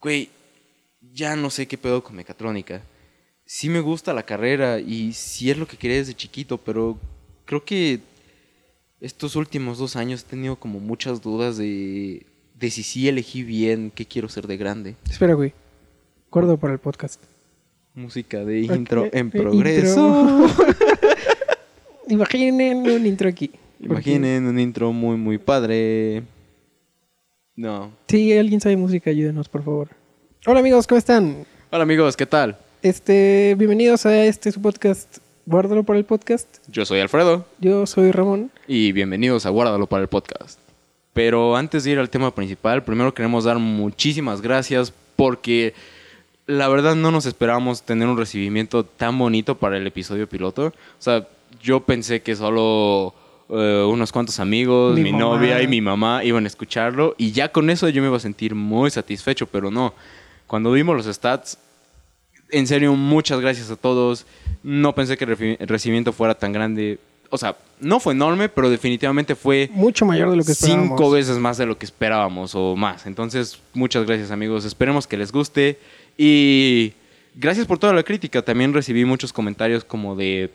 güey, ya no sé qué pedo con mecatrónica. Sí me gusta la carrera y sí es lo que quería desde chiquito, pero creo que estos últimos dos años he tenido como muchas dudas de, de si sí elegí bien qué quiero ser de grande. Espera, güey. Acuerdo para el podcast. Música de intro en progreso. intro. Imaginen un intro aquí. Imaginen un intro muy, muy padre. No. Si alguien sabe música, ayúdenos, por favor. Hola amigos, ¿cómo están? Hola amigos, ¿qué tal? Este, bienvenidos a este su podcast. Guárdalo para el podcast. Yo soy Alfredo Yo soy Ramón. y bienvenidos a Guárdalo para el podcast. Pero antes de ir al tema principal, primero queremos dar muchísimas gracias porque la verdad no nos esperábamos tener un recibimiento tan bonito para el episodio piloto. O sea, yo pensé que solo eh, unos cuantos amigos, Mi novia y mi mamá iban a escucharlo y ya con eso yo me iba a sentir muy satisfecho, pero no. Cuando vimos los stats, en serio, muchas gracias a todos. No pensé que el recibimiento fuera tan grande. O sea, no fue enorme, pero definitivamente fue Mucho mayor de lo que esperábamos. cinco veces más de lo que esperábamos o más. Entonces, muchas gracias amigos. Esperemos que les guste. Y gracias por toda la crítica. También recibí muchos comentarios como de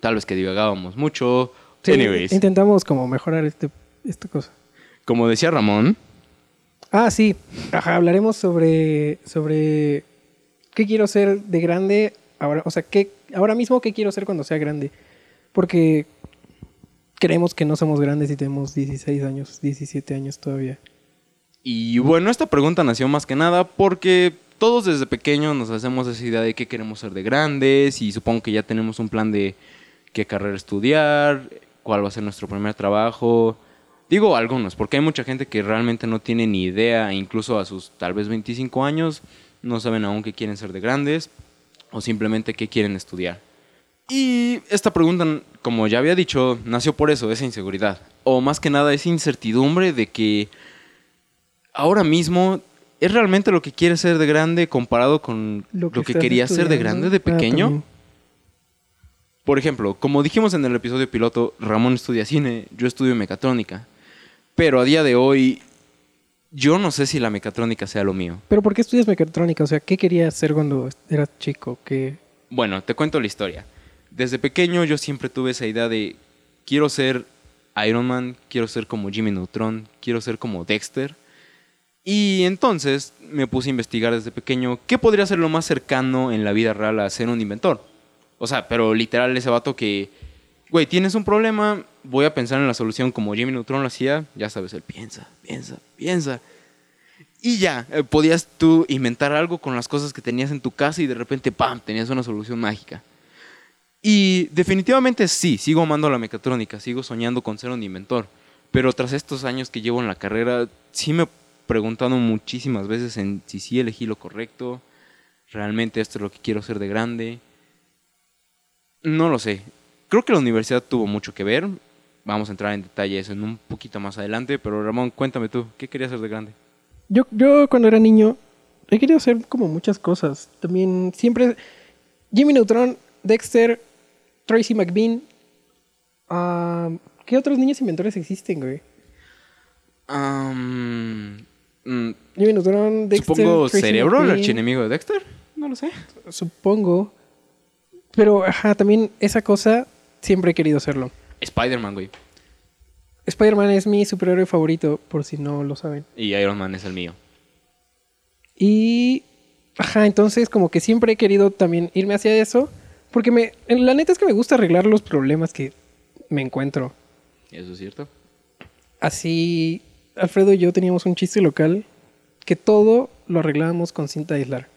tal vez que divagábamos mucho. Sí, Anyways, Intentamos como mejorar este, esta cosa. como decía Ramón, Ah, sí. Ajá, hablaremos sobre, sobre qué quiero ser de grande ahora. O sea, qué, ahora mismo qué quiero ser cuando sea grande. Porque creemos que no somos grandes y tenemos 16 años, 17 años todavía. Y bueno, esta pregunta nació más que nada porque todos desde pequeños nos hacemos esa idea de qué queremos ser de grandes y supongo que ya tenemos un plan de qué carrera estudiar, cuál va a ser nuestro primer trabajo. Digo algunos, porque hay mucha gente que realmente no tiene ni idea, incluso a sus tal vez 25 años, no saben aún qué quieren ser de grandes o simplemente qué quieren estudiar. Y esta pregunta, como ya había dicho, nació por eso, esa inseguridad. O más que nada esa incertidumbre de que ahora mismo es realmente lo que quiere ser de grande comparado con lo que, quería ser de grande de Ah, pequeño. Por ejemplo, como dijimos en el episodio piloto, Ramón estudia cine, yo estudio mecatrónica. Pero a día de hoy, yo no sé si la mecatrónica sea lo mío. Pero ¿por qué estudias mecatrónica? O sea, ¿qué querías ser cuando eras chico? ¿Qué... Bueno, te cuento la historia. Desde pequeño yo siempre tuve esa idea de quiero ser Iron Man, quiero ser como Jimmy Neutron, quiero ser como Dexter. Y entonces me puse a investigar desde pequeño qué podría ser lo más cercano en la vida real a ser un inventor. O sea, pero literal ese vato que, güey, tienes un problema, voy a pensar en la solución como Jimmy Neutron lo hacía, ya sabes, él piensa, piensa, piensa. Y ya, eh, podías tú inventar algo con las cosas que tenías en tu casa y de repente, ¡pam!, tenías una solución mágica. Y definitivamente sí, sigo amando la mecatrónica, sigo soñando con ser un inventor. Pero tras estos años que llevo en la carrera, sí me he preguntado muchísimas veces en si sí elegí lo correcto, realmente esto es lo que quiero ser de grande. No lo sé. Creo que la universidad tuvo mucho que ver. Vamos a entrar en detalles en un poquito más adelante, pero Ramón, cuéntame tú, ¿qué querías ser de grande? Yo, yo cuando era niño he querido hacer como muchas cosas. También siempre... Jimmy Neutron, Dexter, Tracy McBean. ah, ¿Qué otros niños inventores existen, güey? Mm, Jimmy Neutron, Dexter, Supongo Tracy Cerebro, el archienemigo de Dexter. No lo sé. Supongo. Pero, ajá, también esa cosa siempre he querido hacerlo. Spider-Man, güey. Spider-Man es mi superhéroe favorito, por si no lo saben. Y Iron Man es el mío. Y, ajá, entonces como que siempre he querido también irme hacia eso, porque me, la neta es que me gusta arreglar los problemas que me encuentro. Eso es cierto. Así, Alfredo y yo teníamos un chiste local que todo lo arreglábamos con cinta aislar.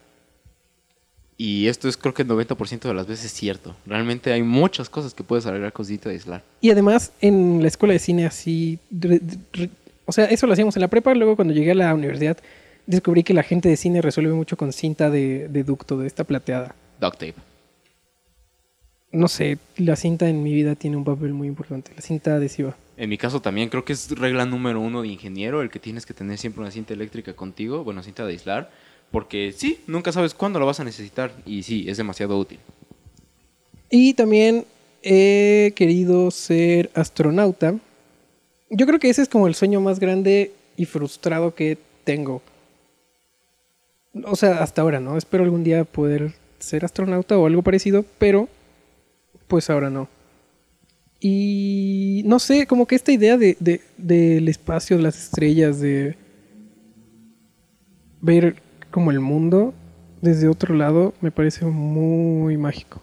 Y esto es creo que el 90% de las veces cierto. Realmente hay muchas cosas que puedes arreglar con cinta de aislar. Y además en la escuela de cine así, re- re- o sea, eso lo hacíamos en la prepa, luego cuando llegué a la universidad descubrí que la gente de cine resuelve mucho con cinta de, de ducto, de esta plateada. Duct tape. No sé, la cinta en mi vida tiene un papel muy importante, la cinta adhesiva. En mi caso también creo que es regla número uno de ingeniero el que tienes que tener siempre una cinta eléctrica contigo, bueno, cinta de aislar, porque sí, nunca sabes cuándo lo vas a necesitar y sí, es demasiado útil. Y también he querido ser astronauta. Yo creo que ese es como el sueño más grande y frustrado que tengo. O sea, hasta ahora, ¿no? Espero algún día poder ser astronauta o algo parecido, pero pues ahora no. Y no sé, como que esta idea de, de- del espacio, de las estrellas, de ver como el mundo desde otro lado, me parece muy mágico.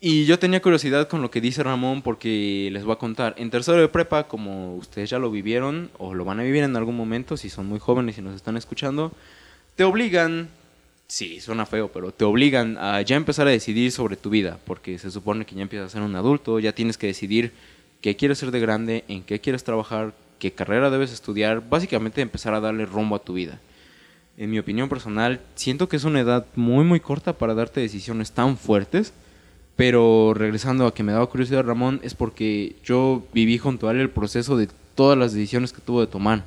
Y yo tenía curiosidad con lo que dice Ramón porque les voy a contar. En tercero de prepa, como ustedes ya lo vivieron o lo van a vivir en algún momento, si son muy jóvenes y nos están escuchando, te obligan, sí, suena feo, pero te obligan a ya empezar a decidir sobre tu vida, porque se supone que ya empiezas a ser un adulto, ya tienes que decidir qué quieres ser de grande, en qué quieres trabajar, qué carrera debes estudiar, básicamente empezar a darle rumbo a tu vida. En mi opinión personal, siento que es una edad muy muy corta para darte decisiones tan fuertes. Pero regresando a que me daba curiosidad Ramón, es porque yo viví junto a él el proceso de todas las decisiones que tuvo de tomar.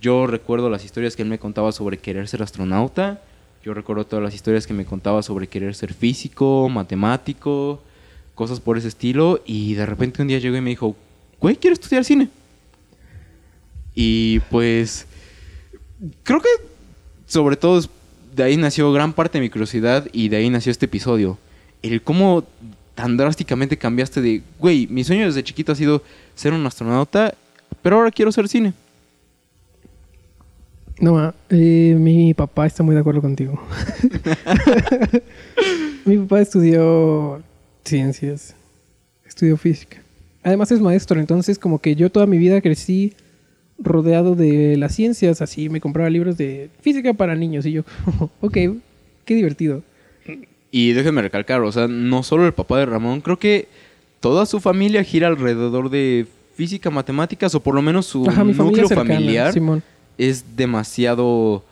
Yo recuerdo las historias que él me contaba sobre querer ser astronauta. Yo recuerdo todas las historias que me contaba sobre querer ser físico, matemático, cosas por ese estilo. Y de repente un día llegó y me dijo, güey, quiero estudiar cine. Y pues creo que sobre todo de ahí nació gran parte de mi curiosidad y de ahí nació este episodio. El cómo tan drásticamente cambiaste de, güey, mi sueño desde chiquito ha sido ser un astronauta, pero ahora quiero ser cine. No, ma, eh, mi papá está muy de acuerdo contigo. mi papá estudió ciencias, estudió física. Además es maestro, entonces como que yo toda mi vida crecí rodeado de las ciencias, así me compraba libros de física para niños y yo, ok, qué divertido. Y déjenme recalcar, o sea, no solo el papá de Ramón, creo que toda su familia gira alrededor de física, matemáticas, o por lo menos su Ajá, núcleo cercana, familiar Simón. es demasiado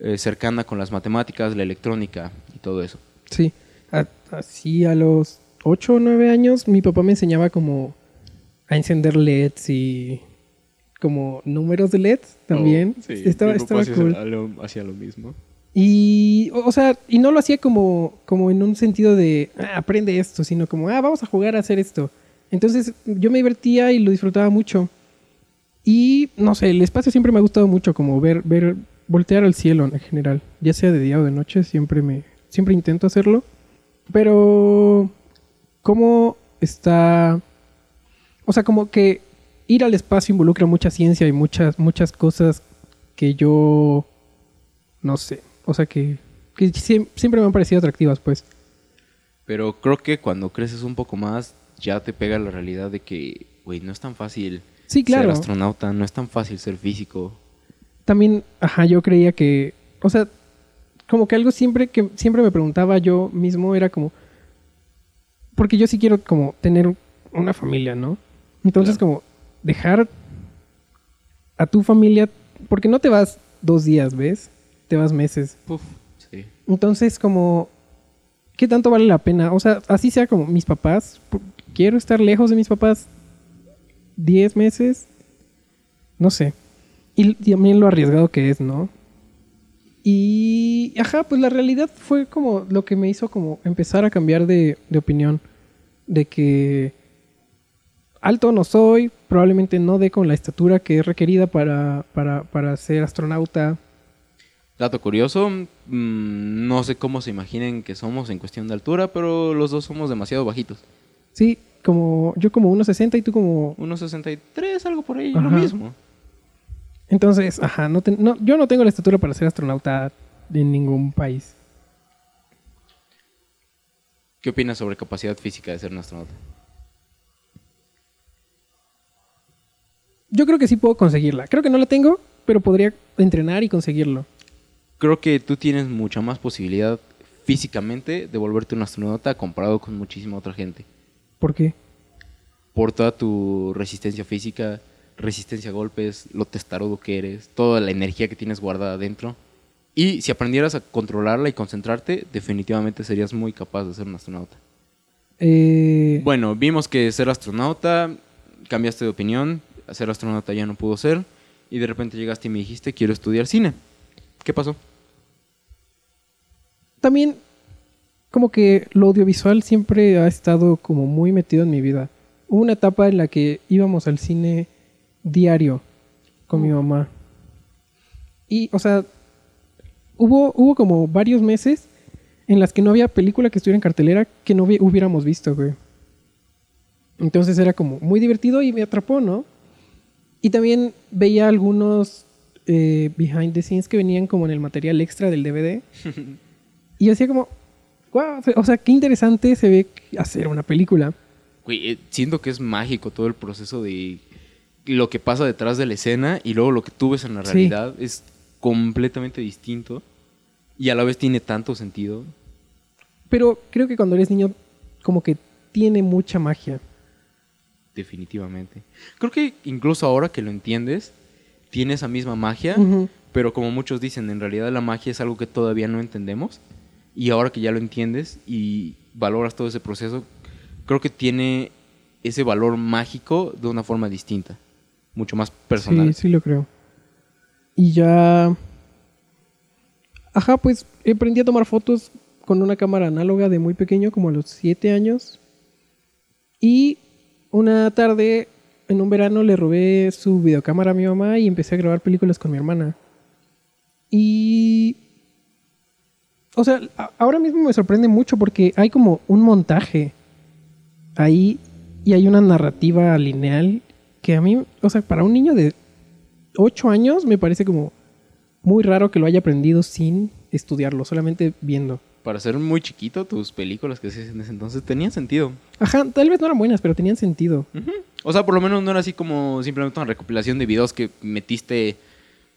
eh, cercana con las matemáticas, la electrónica y todo eso. Sí, A- así a los 8 o 9 años mi papá me enseñaba como a encender LEDs y como números de LEDs también. estaba estaba cool. Hacía lo mismo. Y, o o sea, y no lo hacía como, como en un sentido de, "Ah, aprende esto, sino como, ah, vamos a jugar a hacer esto. Entonces yo me divertía y lo disfrutaba mucho. Y, no sé, el espacio siempre me ha gustado mucho, como ver, ver, voltear al cielo en general. Ya sea de día o de noche, siempre me, siempre intento hacerlo. Pero, ¿cómo está? O sea, como que ir al espacio involucra mucha ciencia y muchas, muchas cosas que yo no sé. O sea que, que siem- siempre me han parecido atractivas, pues. Pero creo que cuando creces un poco más, ya te pega la realidad de que, güey, no es tan fácil Sí, ser astronauta, no es tan fácil ser físico. También, ajá, yo creía que, o sea, como que algo siempre que siempre me preguntaba yo mismo era como, porque yo sí quiero como tener una familia, ¿no? Entonces Claro. como dejar a tu familia, porque no te vas dos días, ¿ves? Te vas meses. Sí. Entonces, como, ¿qué tanto vale la pena? O sea, así sea como mis papás, quiero estar lejos de mis papás 10 meses, no sé. Y también lo arriesgado que es, ¿no? Y, ajá, pues la realidad fue como lo que me hizo como empezar a cambiar de, de opinión. De que alto no soy, probablemente no dé con la estatura que es requerida para, para, para ser astronauta. Dato curioso, mm, no sé cómo se imaginen que somos en cuestión de altura, pero los dos somos demasiado bajitos. Sí, como yo como 1.60 y tú como... 1.63, algo por ahí, Ajá. lo mismo. Entonces, ajá, no- yo no tengo la estatura para ser astronauta en ningún país. ¿Qué opinas sobre capacidad física de ser un astronauta? Yo creo que sí puedo conseguirla. Creo que no la tengo, pero podría entrenar y conseguirlo. Creo que tú tienes mucha más posibilidad físicamente de volverte un astronauta comparado con muchísima otra gente. ¿Por qué? Por toda tu resistencia física, resistencia a golpes, lo testarudo que eres, toda la energía que tienes guardada dentro. Y si aprendieras a controlarla y concentrarte, definitivamente serías muy capaz de ser un astronauta. Eh, Bueno, vimos que ser astronauta, cambiaste de opinión, ser astronauta ya no pudo ser, y de repente llegaste y me dijiste, quiero estudiar cine. ¿Qué pasó? También, como que lo audiovisual siempre ha estado como muy metido en mi vida. Hubo una etapa en la que íbamos al cine diario con mi mamá. Y, o sea, hubo, hubo como varios meses en las que no había película que estuviera en cartelera que no hubi- hubiéramos visto, güey. Entonces era como muy divertido y me atrapó, ¿no? Y también veía algunos eh, behind the scenes que venían como en el material extra del DVD. y yo decía como, wow, o sea, qué interesante se ve hacer una película. Güey, eh, siento que es mágico todo el proceso de lo que pasa detrás de la escena y luego lo que tú ves en la Sí. realidad es completamente distinto y a la vez tiene tanto sentido. Pero creo que cuando eres niño, como que tiene mucha magia. Definitivamente. Creo que incluso ahora que lo entiendes, tiene esa misma magia, pero como muchos dicen, en realidad la magia es algo que todavía no entendemos. Y ahora que ya lo entiendes y valoras todo ese proceso, creo que tiene ese valor mágico de una forma distinta, mucho más personal. Sí, sí lo creo. Y ya... Ajá, pues aprendí a tomar fotos con una cámara análoga de muy pequeño, como a los 7 años. Y una tarde, en un verano, le robé su videocámara a mi mamá y empecé a grabar películas con mi hermana. Y... O sea, ahora mismo me sorprende mucho porque hay como un montaje ahí y hay una narrativa lineal que a mí, o sea, para un niño de 8 años me parece como muy raro que lo haya aprendido sin estudiarlo, solamente viendo. Para ser muy chiquito, tus películas que hacías en ese entonces tenían sentido. Ajá, tal vez no eran buenas, pero tenían sentido. O sea, por lo menos no era así como simplemente una recopilación de videos que metiste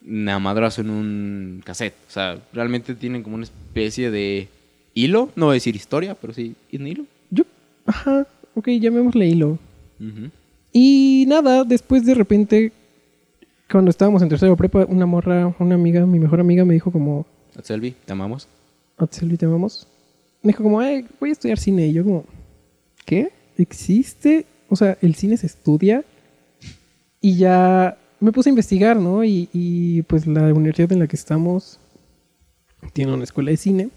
a madrazo en un cassette. O sea, realmente tienen como una especie de hilo. No voy a decir historia, pero sí un hilo. Yo, ajá, ok, llamémosle hilo. Y nada, después de repente, cuando estábamos en tercero prepa, una morra, una amiga, mi mejor amiga, me dijo como, Selvi, te amamos. Atselvi, te amamos. Me dijo como, "Ay, voy a estudiar cine. Y yo como, ¿qué? ¿Existe? O sea, el cine se estudia. Y ya me puse a investigar, ¿no? Y, y, pues la universidad en la que estamos tiene una escuela de cine.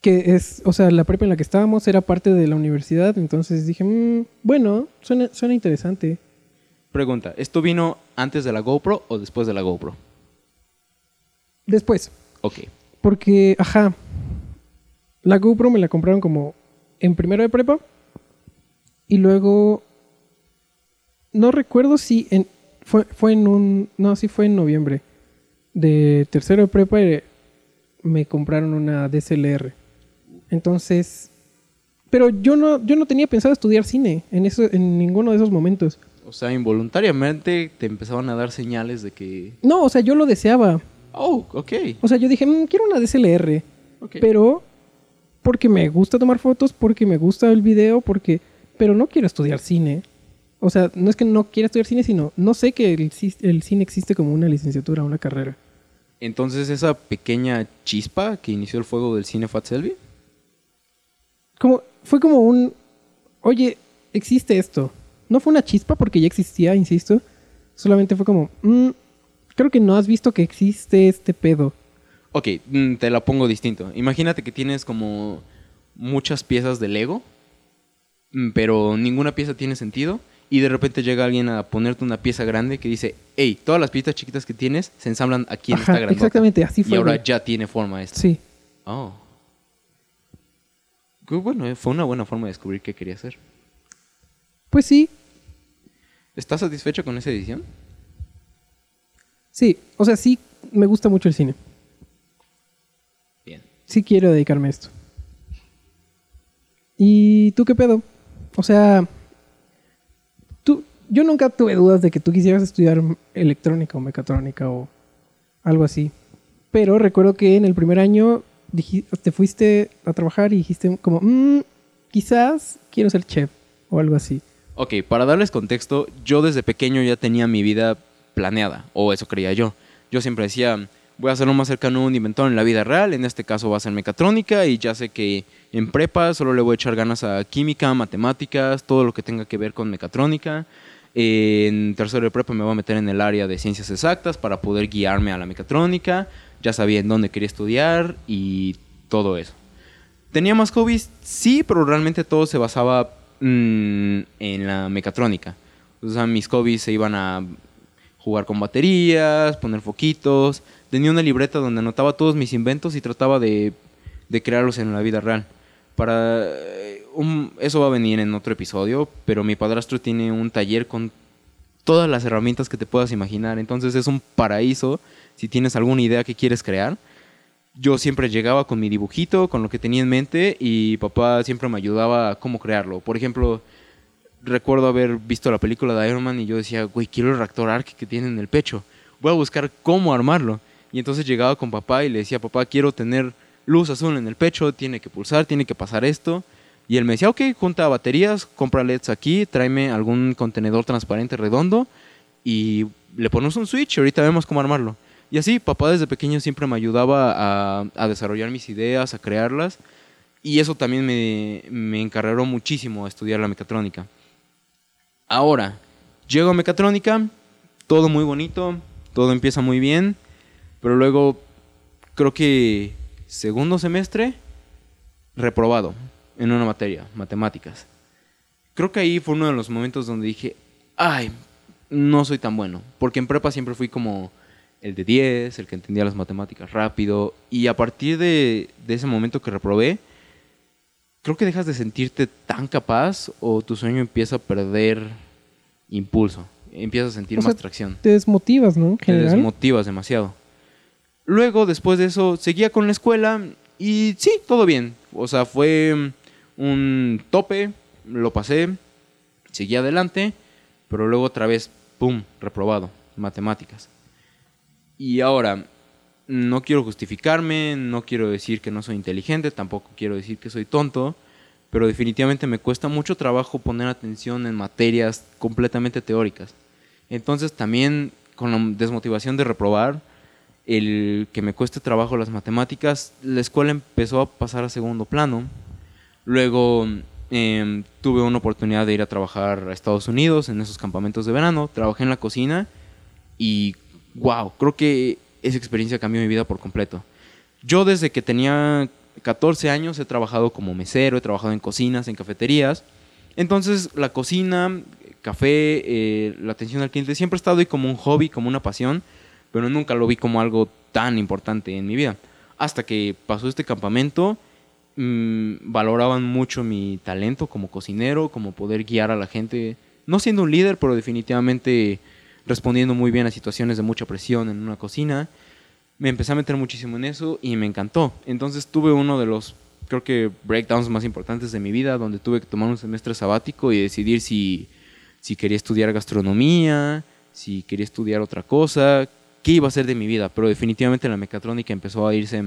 Que es, o sea, la prepa en la que estábamos era parte de la universidad. Entonces dije, "Mm, bueno, suena, suena interesante. Pregunta, ¿esto vino antes de la GoPro o después de la GoPro? Después, Ok. Porque, ajá, la GoPro me la compraron como en primero de prepa. Y luego, no recuerdo si en, fue, fue en un, no, sí fue en noviembre. De tercero de prepa eh, me compraron una DSLR. Entonces, pero yo no, yo no tenía pensado estudiar cine en, eso, en ninguno de esos momentos. O sea, involuntariamente te empezaban a dar señales de que... No, o sea, yo lo deseaba. Oh, ok. O sea, yo dije, "Mm, quiero una DSLR. ok. Pero porque me gusta tomar fotos, porque me gusta el video, porque... Pero no quiero estudiar cine. O sea, no es que no quiera estudiar cine, sino no sé que el, cine existe como una licenciatura, una carrera. Entonces esa pequeña chispa que inició el fuego del cine a Selvi. Como, fue como un... Oye, existe esto. No fue una chispa porque ya existía, insisto. Solamente fue como... "Mm, creo que no has visto que existe este pedo. Ok, mm, te la pongo distinto. Imagínate que tienes como muchas piezas de Lego, mm, pero ninguna pieza tiene sentido. Y de repente llega alguien a ponerte una pieza grande que dice, hey, todas las piezas chiquitas que tienes se ensamblan aquí en Ajá, esta grandota. exactamente, así fue. Y ahora ya tiene forma esto. Sí. Oh. Bueno, eh, fue una buena forma de descubrir qué quería hacer. Pues sí, ¿Estás satisfecho con esa edición? Sí. O sea, sí me gusta mucho el cine. Bien. sí quiero dedicarme a esto. ¿Y tú qué pedo? O sea, tú, yo nunca tuve dudas de que tú quisieras estudiar electrónica o mecatrónica o algo así. Pero recuerdo que en el primer año te fuiste a trabajar y dijiste como, "Mm, quizás quiero ser chef o algo así. Ok, para darles contexto, yo desde pequeño ya tenía mi vida planeada, o eso creía yo. Yo siempre decía, voy a ser lo más cercano a un inventor en la vida real, en este caso va a ser mecatrónica, y ya sé que en prepa solo le voy a echar ganas a química, matemáticas, todo lo que tenga que ver con mecatrónica. En tercero de prepa me voy a meter en el área de ciencias exactas para poder guiarme a la mecatrónica. Ya sabía en dónde quería estudiar y todo eso. ¿Tenía más hobbies? Sí, pero realmente todo se basaba mm, en la mecatrónica. O sea, mis hobbies se iban a jugar con baterías, poner foquitos. Tenía una libreta donde anotaba todos mis inventos y trataba de, de crearlos en la vida real. Para eh, eso va a venir en otro episodio, pero mi padrastro tiene un taller con todas las herramientas que te puedas imaginar. Entonces es un paraíso si tienes alguna idea que quieres crear. Yo siempre llegaba con mi dibujito, con lo que tenía en mente y papá siempre me ayudaba a cómo crearlo. Por ejemplo, recuerdo haber visto la película de Iron Man y yo decía, güey, quiero el reactor arc que tiene en el pecho. Voy a buscar cómo armarlo. Y entonces llegaba con papá y le decía, papá, quiero tener luz azul en el pecho, tiene que pulsar, tiene que pasar esto. Y él me decía, ok, junta baterías, compra LEDs aquí, tráeme algún contenedor transparente redondo y le ponemos un switch y ahorita vemos cómo armarlo. Y así, papá desde pequeño siempre me ayudaba a, desarrollar mis ideas, a crearlas. Y eso también me, me encarreró muchísimo a estudiar la mecatrónica. Ahora, llego a mecatrónica, todo muy bonito, todo empieza muy bien, pero luego creo que segundo semestre, reprobado en una materia, matemáticas. Creo que ahí fue uno de los momentos donde dije, ay, no soy tan bueno, porque en prepa siempre fui como el de 10, el que entendía las matemáticas rápido, y a partir de, de ese momento que reprobé, creo que dejas de sentirte tan capaz o tu sueño empieza a perder impulso, empiezas a sentir O sea, más tracción Te desmotivas, ¿no? Te general. desmotivas demasiado. Luego, después de eso, seguía con la escuela y sí, todo bien. O sea, fue un tope, lo pasé, seguí adelante, pero luego otra vez, ¡pum!, reprobado, matemáticas. Y ahora, no quiero justificarme, no quiero decir que no soy inteligente, tampoco quiero decir que soy tonto, pero definitivamente me cuesta mucho trabajo poner atención en materias completamente teóricas. Entonces también con la desmotivación de reprobar, el que me cueste trabajo las matemáticas, la escuela empezó a pasar a segundo plano. Luego em, tuve una oportunidad de ir a trabajar a Estados Unidos en esos campamentos de verano. Trabajé en la cocina y wow, creo que esa experiencia cambió mi vida por completo. Yo desde que tenía 14 años he trabajado como mesero, he trabajado en cocinas, en cafeterías. Entonces la cocina, café, eh, la atención al cliente siempre ha estado ahí como un hobby, como una pasión, pero nunca lo vi como algo tan importante en mi vida. Hasta que pasó este campamento, mm, valoraban mucho mi talento como cocinero, como poder guiar a la gente, no siendo un líder, pero definitivamente respondiendo muy bien a situaciones de mucha presión en una cocina. Me empecé a meter muchísimo en eso y me encantó. Entonces tuve uno de los, creo que, breakdowns más importantes de mi vida, donde tuve que tomar un semestre sabático y decidir si, si quería estudiar gastronomía, si quería estudiar otra cosa, qué iba a hacer de mi vida. Pero definitivamente la mecatrónica empezó a irse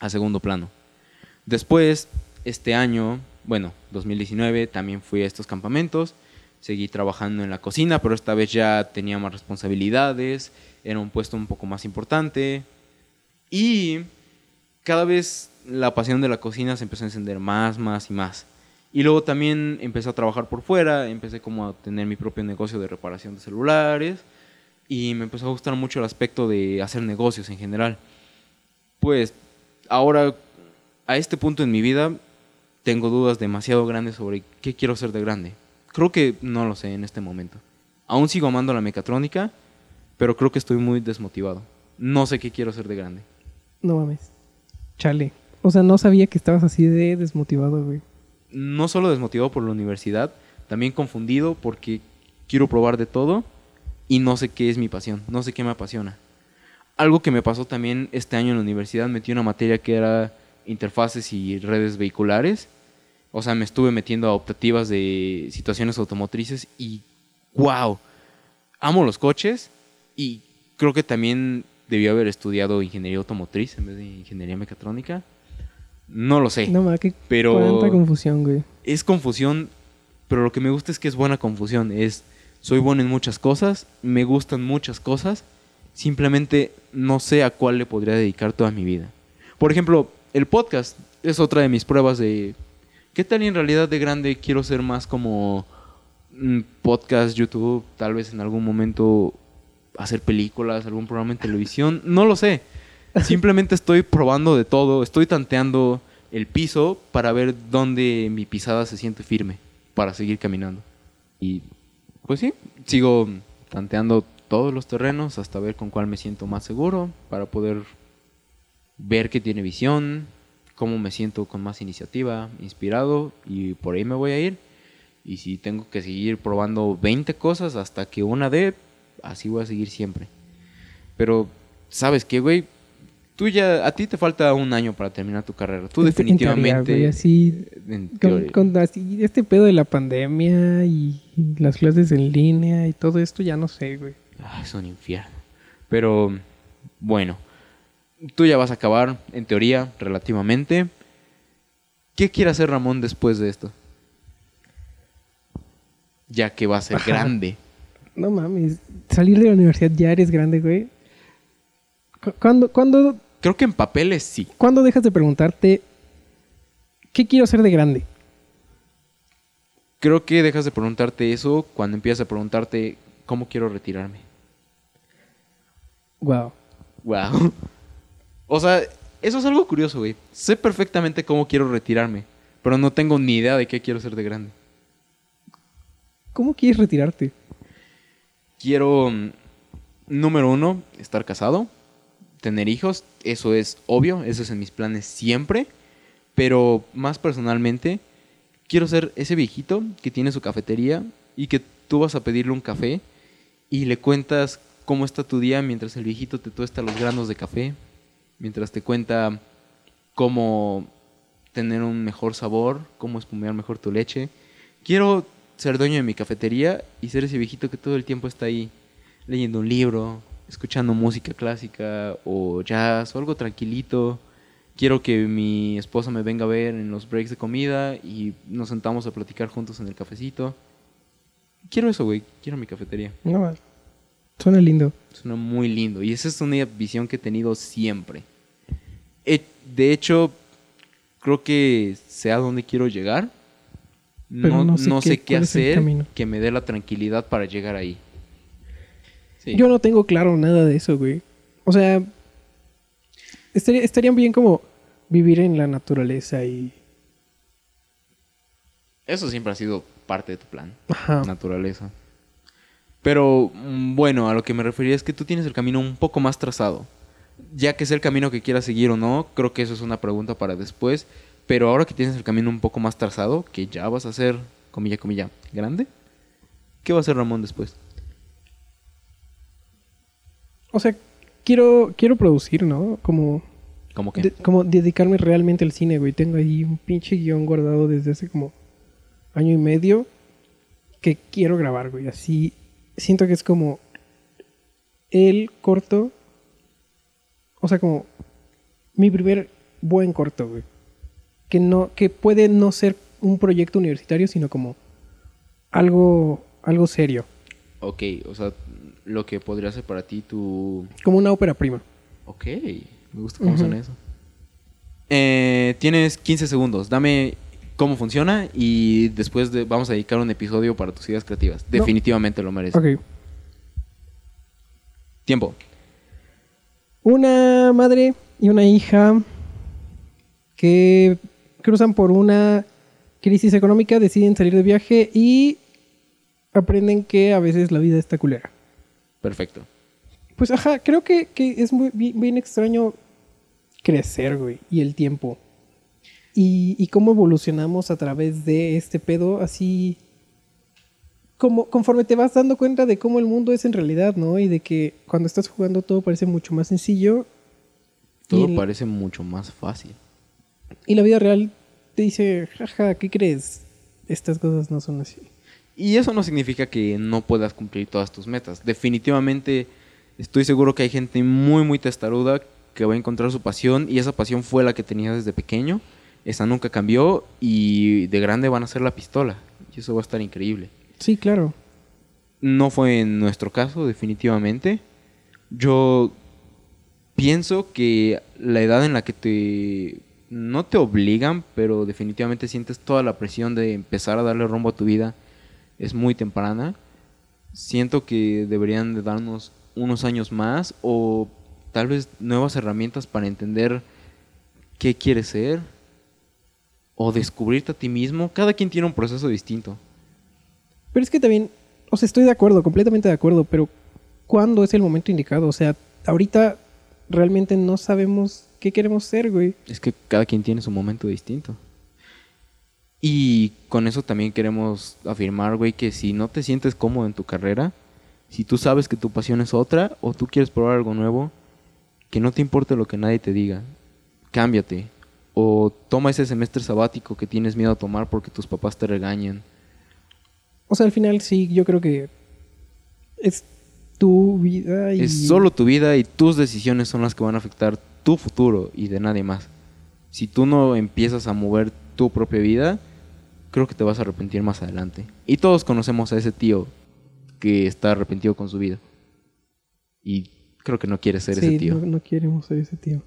a segundo plano. Después, este año, bueno, 2019, también fui a estos campamentos. Seguí trabajando en la cocina, pero esta vez ya tenía más responsabilidades, era un puesto un poco más importante. Y cada vez la pasión de la cocina se empezó a encender más, más y más. Y luego también empecé a trabajar por fuera, empecé como a tener mi propio negocio de reparación de celulares y me empezó a gustar mucho el aspecto de hacer negocios en general. Pues ahora, a este punto en mi vida, tengo dudas demasiado grandes sobre qué quiero ser de grande. Creo que no lo sé en este momento. Aún sigo amando la mecatrónica, pero creo que estoy muy desmotivado. No sé qué quiero ser de grande. No mames. Chale. O sea, no sabía que estabas así de desmotivado, güey. No solo desmotivado por la universidad, también confundido porque quiero probar de todo y no sé qué es mi pasión, no sé qué me apasiona. Algo que me pasó también este año en la universidad, metí una materia que era interfaces y redes vehiculares. O sea, me estuve metiendo a optativas de situaciones automotrices y wow, amo los coches y creo que también debió haber estudiado ingeniería automotriz en vez de ingeniería mecatrónica. No lo sé, No mames, qué pero cuánta confusión, güey. es confusión, pero lo que me gusta es que es buena confusión. Es, soy bueno en muchas cosas, me gustan muchas cosas, simplemente no sé a cuál le podría dedicar toda mi vida. Por ejemplo, el podcast es otra de mis pruebas de qué tal y en realidad de grande quiero ser más como mm, podcast, YouTube, tal vez en algún momento hacer películas, algún programa en televisión, no lo sé. Simplemente estoy probando de todo, estoy tanteando el piso para ver dónde mi pisada se siente firme para seguir caminando. Y pues sí, sigo tanteando todos los terrenos hasta ver con cuál me siento más seguro para poder ver que tiene visión, cómo me siento con más iniciativa, inspirado y por ahí me voy a ir. Y si tengo que seguir probando 20 cosas hasta que una dé, así voy a seguir siempre. Pero, ¿sabes qué, güey? Tú ya, a ti te falta un año para terminar tu carrera. Tú En- en definitivamente... teoría, güey, así, en con, con así este pedo de la pandemia y las clases en línea y todo esto, ya no sé, güey. Ah, es un infierno. Pero, bueno. Tú ya vas a acabar, en teoría, relativamente. ¿Qué quiere hacer Ramón después de esto? Ya que va a ser Ajá. grande. No mames, salir de la universidad ya eres grande, güey. Cu- ¿Cuándo, cuándo, Creo que en papeles sí. cuándo dejas de preguntarte qué quiero ser de grande? Creo que dejas de preguntarte eso cuando empiezas a preguntarte cómo quiero retirarme. Wow. Wow. O sea, eso es algo curioso, güey. Sé perfectamente cómo quiero retirarme, pero no tengo ni idea de qué quiero ser de grande. ¿Cómo quieres retirarte? Quiero, mm, número uno, estar casado, tener hijos, eso es obvio, eso es en mis planes siempre, pero más personalmente, quiero ser ese viejito que tiene su cafetería y que tú vas a pedirle un café y le cuentas cómo está tu día mientras el viejito te tuesta los granos de café, mientras te cuenta cómo tener un mejor sabor, cómo espumear mejor tu leche. Quiero ser dueño de mi cafetería y ser ese viejito que todo el tiempo está ahí leyendo un libro, escuchando música clásica o jazz o algo tranquilito. Quiero que mi esposa me venga a ver en los breaks de comida y nos sentamos a platicar juntos en el cafecito. Quiero eso, güey. Quiero mi cafetería. No, suena lindo. Suena muy lindo. Y esa es una visión que he tenido siempre. Eh, De hecho, creo que sé a dónde quiero llegar. Pero no, no sé no qué- sé hacer que me dé la tranquilidad para llegar ahí. Sí. Yo no tengo claro nada de eso, güey. O sea, estaría, estaría bien como vivir en la naturaleza y... Eso siempre ha sido parte de tu plan. Ajá. Naturaleza. Pero mm, bueno, a lo que me refería es que tú tienes el camino un poco más trazado. Ya que es el camino que quieras seguir o no, creo que eso es una pregunta para después. Pero ahora que tienes el camino un poco más trazado, que ya vas a ser, comilla, comilla, grande, ¿qué va a hacer Ramón después? O sea, quiero, quiero producir, ¿no? Como, ¿Cómo de- como dedicarme realmente al cine, güey. Tengo ahí un pinche guion guardado desde hace como año y medio que quiero grabar, güey. Así siento que es como el corto. O sea, como mi primer buen corto, güey. Que no, que puede no ser un proyecto universitario, sino como algo, algo serio. Ok, o sea, lo que podría ser para ti tu... Como una ópera prima. Ok, me gusta cómo Ujú. suena eso. Eh, tienes 15 segundos, dame cómo funciona y después de- vamos a dedicar un episodio para tus ideas creativas. No. Definitivamente lo mereces. Ok. Tiempo. Una madre y una hija que cruzan por una crisis económica, deciden salir de viaje y aprenden que a veces la vida está culera. Perfecto. Pues ajá, creo que, que es muy bien, bien extraño crecer, güey, y el tiempo. Y, y cómo evolucionamos a través de este pedo, así como conforme te vas dando cuenta de cómo el mundo es en realidad, ¿no? Y de que cuando estás jugando todo parece mucho más sencillo. Todo el- parece mucho más fácil. Y la vida real te dice, jaja, ¿qué crees? Estas cosas no son así. Y eso no significa que no puedas cumplir todas tus metas. Definitivamente estoy seguro que hay gente muy, muy testaruda que va a encontrar su pasión y esa pasión fue la que tenía desde pequeño. Esa nunca cambió y de grande van a ser la pistola. Y eso va a estar increíble. Sí, claro. No fue en nuestro caso, definitivamente. Yo pienso que la edad en la que te... No te obligan, pero definitivamente sientes toda la presión de empezar a darle rumbo a tu vida es muy temprana. Siento que deberían de darnos unos años más o tal vez nuevas herramientas para entender qué quieres ser o descubrirte a ti mismo. Cada quien tiene un proceso distinto. Pero es que también, o sea, estoy de acuerdo, completamente de acuerdo, pero cuándo es el momento indicado. O sea, ahorita realmente no sabemos qué queremos ser, güey. Es que cada quien tiene su momento distinto. Y con eso también queremos afirmar, güey, que si no te sientes cómodo en tu carrera, si tú sabes que tu pasión es otra o tú quieres probar algo nuevo, que no te importe lo que nadie te diga. Cámbiate. O toma ese semestre sabático que tienes miedo a tomar porque tus papás te regañan. O sea, al final sí, yo creo que es tu vida y... Es solo tu vida y tus decisiones son las que van a afectar tu futuro y de nadie más. Si tú no empiezas a mover tu propia vida, creo que te vas a arrepentir más adelante. Y todos conocemos a ese tío que está arrepentido con su vida. Y creo que no quiere ser ese tío. no, no queremos ser ese tío.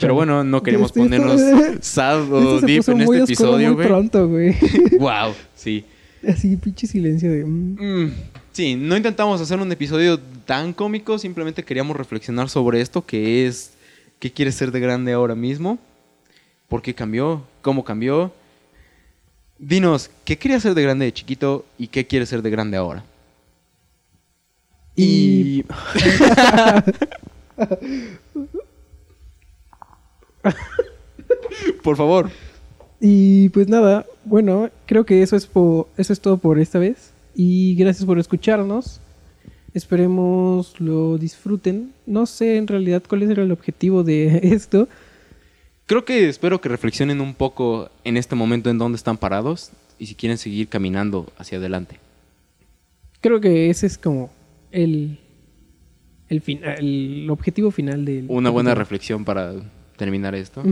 Pero bueno, no queremos Esto- esto- ponernos sad Esto o deep en este episodio, güey. pronto, güey. wow, sí. Así, pinche silencio de... mm. Mm, sí, no intentamos hacer un episodio tan cómico, simplemente queríamos reflexionar sobre esto, que es qué quieres ser de grande ahora mismo, por qué cambió, cómo cambió. Dinos, ¿qué querías ser de grande de chiquito y qué quieres ser de grande ahora? Y... por favor. Y pues nada, bueno, creo que eso es, eso es todo por esta vez. Y gracias por escucharnos. Esperemos lo disfruten. No sé en realidad cuál era el objetivo de esto. Creo que espero que reflexionen un poco en este momento en dónde están parados y si quieren seguir caminando hacia adelante. Creo que ese es como el, el, final, el objetivo final del... Una buena reflexión para terminar esto.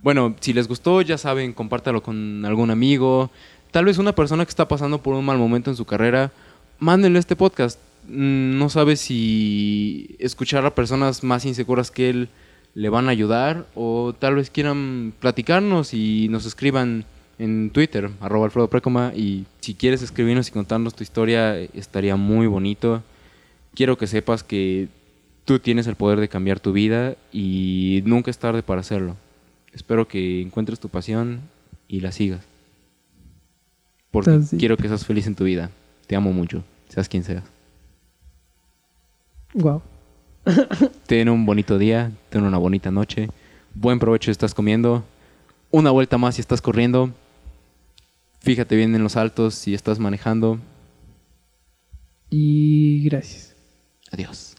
Bueno, si les gustó, ya saben, compártalo con algún amigo. Tal vez una persona que está pasando por un mal momento en su carrera, mándenle este podcast. Mm, No sabe si escuchar a personas más inseguras que él le van a ayudar o tal vez quieran platicarnos y nos escriban en Twitter, arroba Alfredo Precoma, y si quieres escribirnos y contarnos tu historia, estaría muy bonito. Quiero que sepas que tú tienes el poder de cambiar tu vida y nunca es tarde para hacerlo. Espero que encuentres tu pasión y la sigas. Porque quiero que seas feliz en tu vida. Te amo mucho, seas quien seas. Guau. Ten un bonito día, ten una bonita noche. Buen provecho si estás comiendo. Una vuelta más si estás corriendo. Fíjate bien en los altos si estás manejando. Y gracias. Adiós.